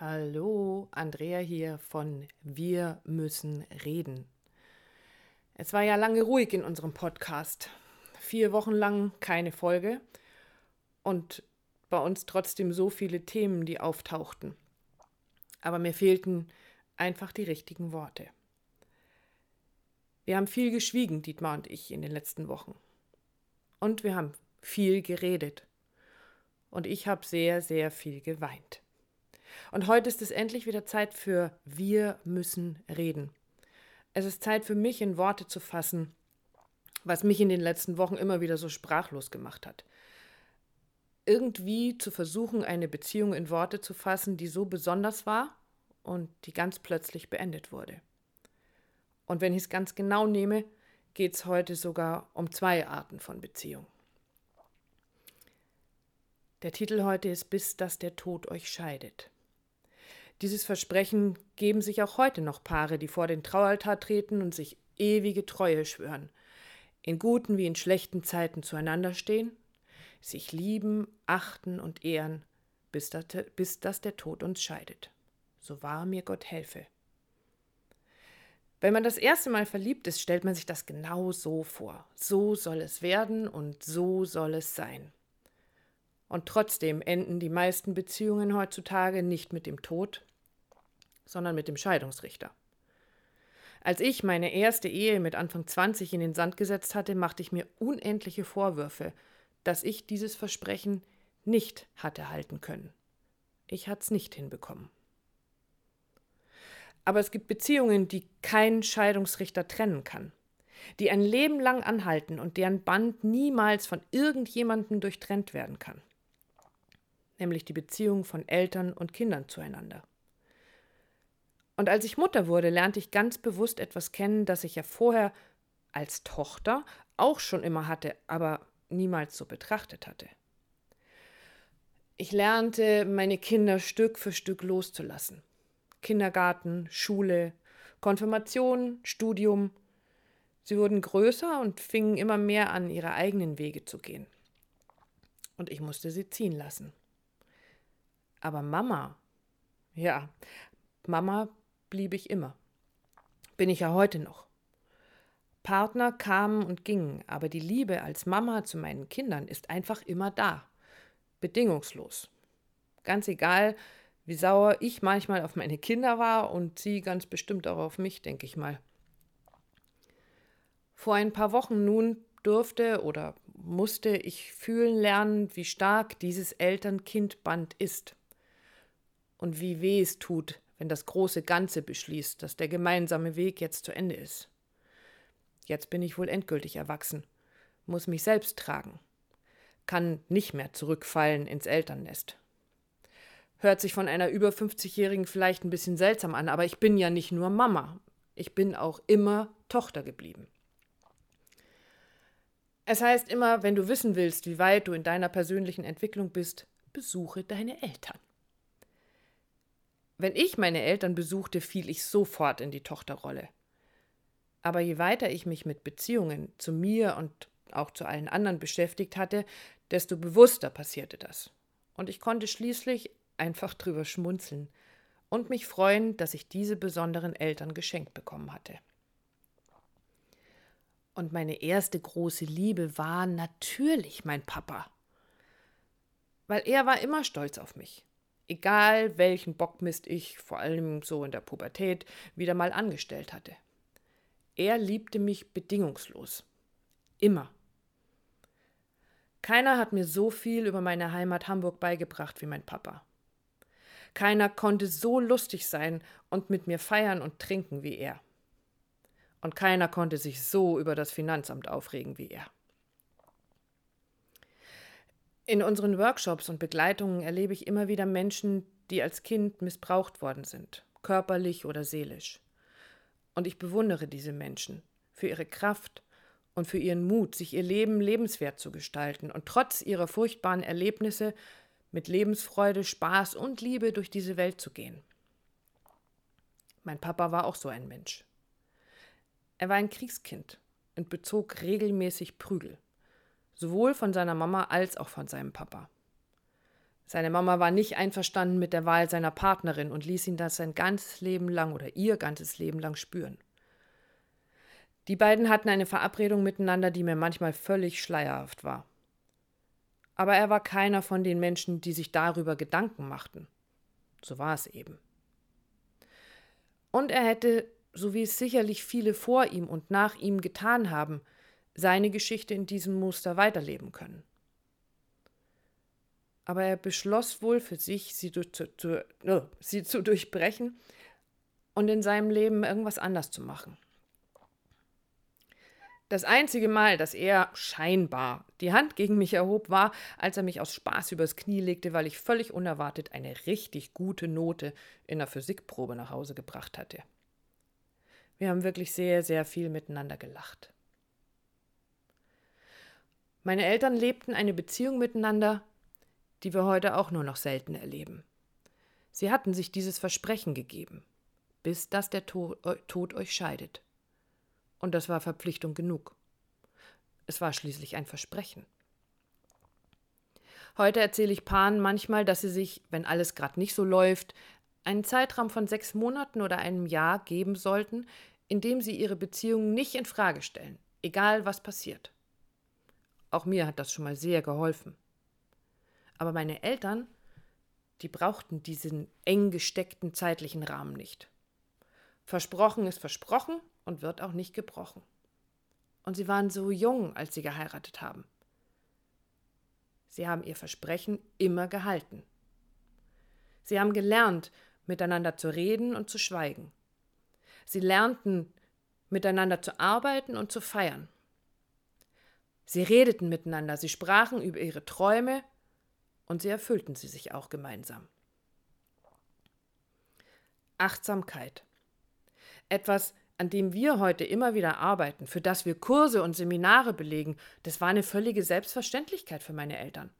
Hallo, Andrea hier von Wir müssen reden. Es war ja lange ruhig in unserem Podcast. Vier Wochen lang keine Folge und bei uns trotzdem so viele Themen, die auftauchten. Aber mir fehlten einfach die richtigen Worte. Wir haben viel geschwiegen, Dietmar und ich, in den letzten Wochen. Und wir haben viel geredet. Und ich habe sehr, sehr viel geweint. Und heute ist es endlich wieder Zeit für Wir müssen reden. Es ist Zeit für mich in Worte zu fassen, was mich in den letzten Wochen immer wieder so sprachlos gemacht hat. Irgendwie zu versuchen, eine Beziehung in Worte zu fassen, die so besonders war und die ganz plötzlich beendet wurde. Und wenn ich es ganz genau nehme, geht es heute sogar um zwei Arten von Beziehung. Der Titel heute ist Bis dass der Tod euch scheidet. Dieses Versprechen geben sich auch heute noch Paare, die vor den Traualtar treten und sich ewige Treue schwören, in guten wie in schlechten Zeiten zueinander stehen, sich lieben, achten und ehren, bis, das, bis dass der Tod uns scheidet. So wahr mir Gott helfe. Wenn man das erste Mal verliebt ist, stellt man sich das genau so vor. So soll es werden und so soll es sein. Und trotzdem enden die meisten Beziehungen heutzutage nicht mit dem Tod, sondern mit dem Scheidungsrichter. Als ich meine erste Ehe mit Anfang 20 in den Sand gesetzt hatte, machte ich mir unendliche Vorwürfe, dass ich dieses Versprechen nicht hatte halten können. Ich hatte es nicht hinbekommen. Aber es gibt Beziehungen, die kein Scheidungsrichter trennen kann, die ein Leben lang anhalten und deren Band niemals von irgendjemandem durchtrennt werden kann. Nämlich die Beziehung von Eltern und Kindern zueinander. Und als ich Mutter wurde, lernte ich ganz bewusst etwas kennen, das ich ja vorher als Tochter auch schon immer hatte, aber niemals so betrachtet hatte. Ich lernte, meine Kinder Stück für Stück loszulassen. Kindergarten, Schule, Konfirmation, Studium. Sie wurden größer und fingen immer mehr an, ihre eigenen Wege zu gehen. Und ich musste sie ziehen lassen. Aber Mama, ja, Mama blieb ich immer. Bin ich ja heute noch. Partner kamen und gingen, aber die Liebe als Mama zu meinen Kindern ist einfach immer da. Bedingungslos. Ganz egal, wie sauer ich manchmal auf meine Kinder war und sie ganz bestimmt auch auf mich, denke ich mal. Vor ein paar Wochen nun durfte oder musste ich fühlen lernen, wie stark dieses Eltern-Kind-Band ist und wie weh es tut, wenn das große Ganze beschließt, dass der gemeinsame Weg jetzt zu Ende ist. Jetzt bin ich wohl endgültig erwachsen, muss mich selbst tragen, kann nicht mehr zurückfallen ins Elternnest. Hört sich von einer über 50-Jährigen vielleicht ein bisschen seltsam an, aber ich bin ja nicht nur Mama, ich bin auch immer Tochter geblieben. Es heißt immer, wenn du wissen willst, wie weit du in deiner persönlichen Entwicklung bist, besuche deine Eltern. Wenn ich meine Eltern besuchte, fiel ich sofort in die Tochterrolle. Aber je weiter ich mich mit Beziehungen zu mir und auch zu allen anderen beschäftigt hatte, desto bewusster passierte das. Und ich konnte schließlich einfach drüber schmunzeln und mich freuen, dass ich diese besonderen Eltern geschenkt bekommen hatte. Und meine erste große Liebe war natürlich mein Papa. Weil er war immer stolz auf mich egal welchen Bockmist ich, vor allem so in der Pubertät, wieder mal angestellt hatte. Er liebte mich bedingungslos. Immer. Keiner hat mir so viel über meine Heimat Hamburg beigebracht wie mein Papa. Keiner konnte so lustig sein und mit mir feiern und trinken wie er. Und keiner konnte sich so über das Finanzamt aufregen wie er. In unseren Workshops und Begleitungen erlebe ich immer wieder Menschen, die als Kind missbraucht worden sind, körperlich oder seelisch. Und ich bewundere diese Menschen für ihre Kraft und für ihren Mut, sich ihr Leben lebenswert zu gestalten und trotz ihrer furchtbaren Erlebnisse mit Lebensfreude, Spaß und Liebe durch diese Welt zu gehen. Mein Papa war auch so ein Mensch. Er war ein Kriegskind und bezog regelmäßig Prügel sowohl von seiner Mama als auch von seinem Papa. Seine Mama war nicht einverstanden mit der Wahl seiner Partnerin und ließ ihn das sein ganzes Leben lang oder ihr ganzes Leben lang spüren. Die beiden hatten eine Verabredung miteinander, die mir manchmal völlig schleierhaft war. Aber er war keiner von den Menschen, die sich darüber Gedanken machten. So war es eben. Und er hätte, so wie es sicherlich viele vor ihm und nach ihm getan haben, seine Geschichte in diesem Muster weiterleben können. Aber er beschloss wohl für sich, sie, zu, zu, uh, sie zu durchbrechen und in seinem Leben irgendwas anders zu machen. Das einzige Mal, dass er scheinbar die Hand gegen mich erhob, war, als er mich aus Spaß übers Knie legte, weil ich völlig unerwartet eine richtig gute Note in der Physikprobe nach Hause gebracht hatte. Wir haben wirklich sehr, sehr viel miteinander gelacht. Meine Eltern lebten eine Beziehung miteinander, die wir heute auch nur noch selten erleben. Sie hatten sich dieses Versprechen gegeben, bis dass der Tod, Tod euch scheidet. Und das war Verpflichtung genug. Es war schließlich ein Versprechen. Heute erzähle ich Paaren manchmal, dass sie sich, wenn alles gerade nicht so läuft, einen Zeitraum von sechs Monaten oder einem Jahr geben sollten, in dem sie ihre Beziehung nicht in Frage stellen, egal was passiert. Auch mir hat das schon mal sehr geholfen. Aber meine Eltern, die brauchten diesen eng gesteckten zeitlichen Rahmen nicht. Versprochen ist versprochen und wird auch nicht gebrochen. Und sie waren so jung, als sie geheiratet haben. Sie haben ihr Versprechen immer gehalten. Sie haben gelernt, miteinander zu reden und zu schweigen. Sie lernten, miteinander zu arbeiten und zu feiern. Sie redeten miteinander, sie sprachen über ihre Träume und sie erfüllten sie sich auch gemeinsam. Achtsamkeit. Etwas, an dem wir heute immer wieder arbeiten, für das wir Kurse und Seminare belegen, das war eine völlige Selbstverständlichkeit für meine Eltern.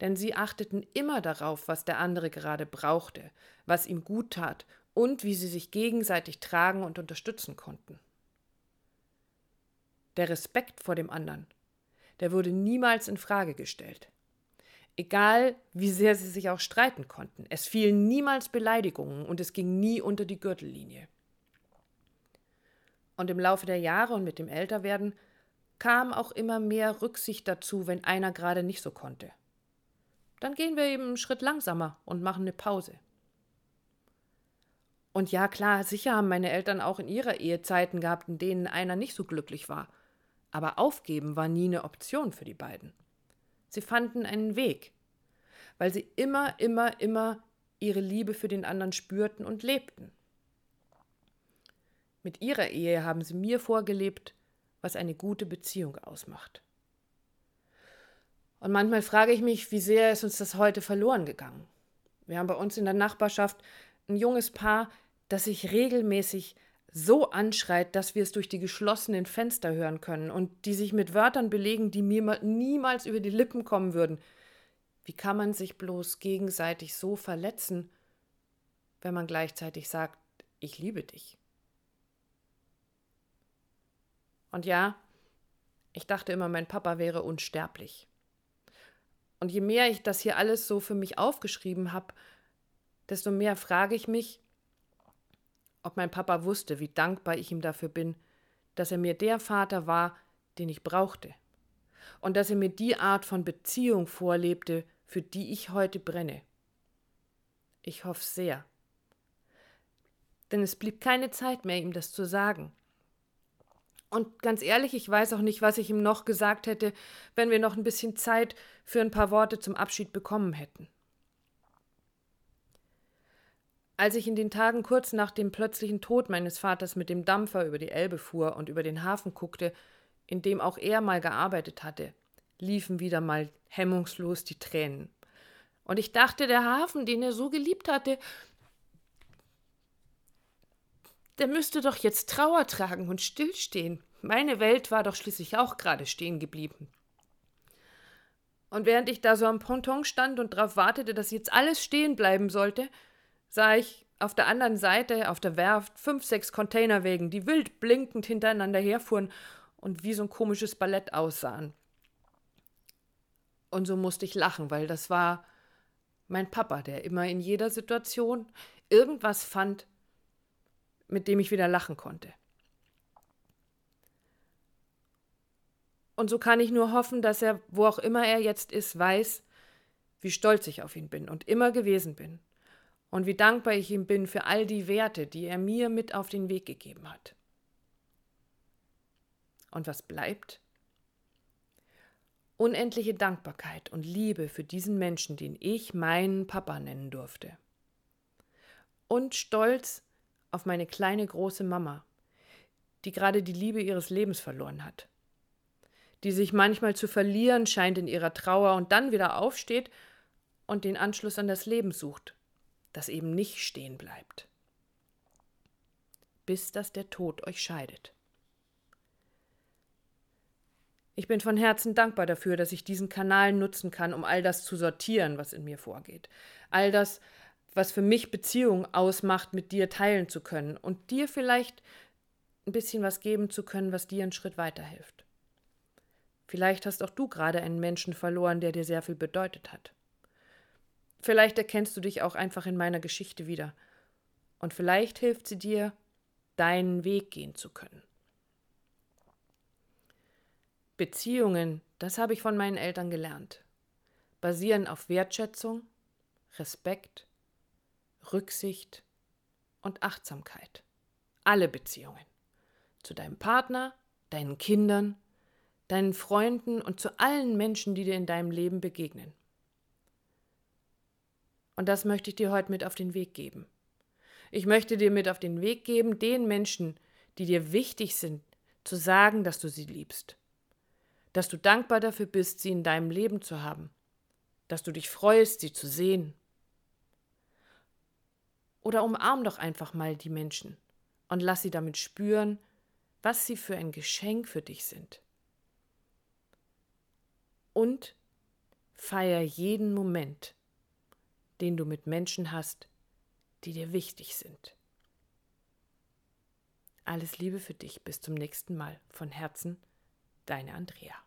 Denn sie achteten immer darauf, was der andere gerade brauchte, was ihm gut tat und wie sie sich gegenseitig tragen und unterstützen konnten. Der Respekt vor dem anderen, der wurde niemals in Frage gestellt. Egal, wie sehr sie sich auch streiten konnten, es fielen niemals Beleidigungen und es ging nie unter die Gürtellinie. Und im Laufe der Jahre und mit dem Älterwerden kam auch immer mehr Rücksicht dazu, wenn einer gerade nicht so konnte. Dann gehen wir eben einen Schritt langsamer und machen eine Pause. Und ja, klar, sicher haben meine Eltern auch in ihrer Ehe Zeiten gehabt, in denen einer nicht so glücklich war. Aber aufgeben war nie eine Option für die beiden. Sie fanden einen Weg, weil sie immer, immer, immer ihre Liebe für den anderen spürten und lebten. Mit ihrer Ehe haben sie mir vorgelebt, was eine gute Beziehung ausmacht. Und manchmal frage ich mich, wie sehr ist uns das heute verloren gegangen. Wir haben bei uns in der Nachbarschaft ein junges Paar, das sich regelmäßig so anschreit, dass wir es durch die geschlossenen Fenster hören können und die sich mit Wörtern belegen, die mir niemals über die Lippen kommen würden. Wie kann man sich bloß gegenseitig so verletzen, wenn man gleichzeitig sagt, ich liebe dich? Und ja, ich dachte immer, mein Papa wäre unsterblich. Und je mehr ich das hier alles so für mich aufgeschrieben habe, desto mehr frage ich mich, ob mein Papa wusste, wie dankbar ich ihm dafür bin, dass er mir der Vater war, den ich brauchte. Und dass er mir die Art von Beziehung vorlebte, für die ich heute brenne. Ich hoffe sehr. Denn es blieb keine Zeit mehr, ihm das zu sagen. Und ganz ehrlich, ich weiß auch nicht, was ich ihm noch gesagt hätte, wenn wir noch ein bisschen Zeit für ein paar Worte zum Abschied bekommen hätten. Als ich in den Tagen kurz nach dem plötzlichen Tod meines Vaters mit dem Dampfer über die Elbe fuhr und über den Hafen guckte, in dem auch er mal gearbeitet hatte, liefen wieder mal hemmungslos die Tränen. Und ich dachte, der Hafen, den er so geliebt hatte, der müsste doch jetzt Trauer tragen und stillstehen. Meine Welt war doch schließlich auch gerade stehen geblieben. Und während ich da so am Ponton stand und darauf wartete, dass jetzt alles stehen bleiben sollte, sah ich auf der anderen Seite, auf der Werft, fünf, sechs Containerwägen, die wild blinkend hintereinander herfuhren und wie so ein komisches Ballett aussahen. Und so musste ich lachen, weil das war Mein Papa, der immer in jeder Situation irgendwas fand, mit dem ich wieder lachen konnte. Und so kann ich nur hoffen, dass er, wo auch immer er jetzt ist, weiß, wie stolz ich auf ihn bin und immer gewesen bin. Und wie dankbar ich ihm bin für all die Werte, die er mir mit auf den Weg gegeben hat. Und was bleibt? Unendliche Dankbarkeit und Liebe für diesen Menschen, den ich meinen Papa nennen durfte. Und Stolz auf meine kleine große Mama, die gerade die Liebe ihres Lebens verloren hat die sich manchmal zu verlieren scheint in ihrer Trauer und dann wieder aufsteht und den Anschluss an das Leben sucht, das eben nicht stehen bleibt. Bis dass der Tod euch scheidet. Ich bin von Herzen dankbar dafür, dass ich diesen Kanal nutzen kann, um all das zu sortieren, was in mir vorgeht. All das, was für mich Beziehung ausmacht, mit dir teilen zu können und dir vielleicht ein bisschen was geben zu können, was dir einen Schritt weiterhilft. Vielleicht hast auch du gerade einen Menschen verloren, der dir sehr viel bedeutet hat. Vielleicht erkennst du dich auch einfach in meiner Geschichte wieder. Und vielleicht hilft sie dir, deinen Weg gehen zu können. Beziehungen, das habe ich von meinen Eltern gelernt, basieren auf Wertschätzung, Respekt, Rücksicht und Achtsamkeit. Alle Beziehungen. Zu deinem Partner, deinen Kindern, deinen Freunden und zu allen Menschen, die dir in deinem Leben begegnen. Und das möchte ich dir heute mit auf den Weg geben. Ich möchte dir mit auf den Weg geben, den Menschen, die dir wichtig sind, zu sagen, dass du sie liebst, dass du dankbar dafür bist, sie in deinem Leben zu haben, dass du dich freust, sie zu sehen. Oder umarm doch einfach mal die Menschen und lass sie damit spüren, was sie für ein Geschenk für dich sind und feier jeden Moment, den du mit Menschen hast, die dir wichtig sind. Alles Liebe für dich. Bis zum nächsten Mal. Von Herzen, deine Andrea.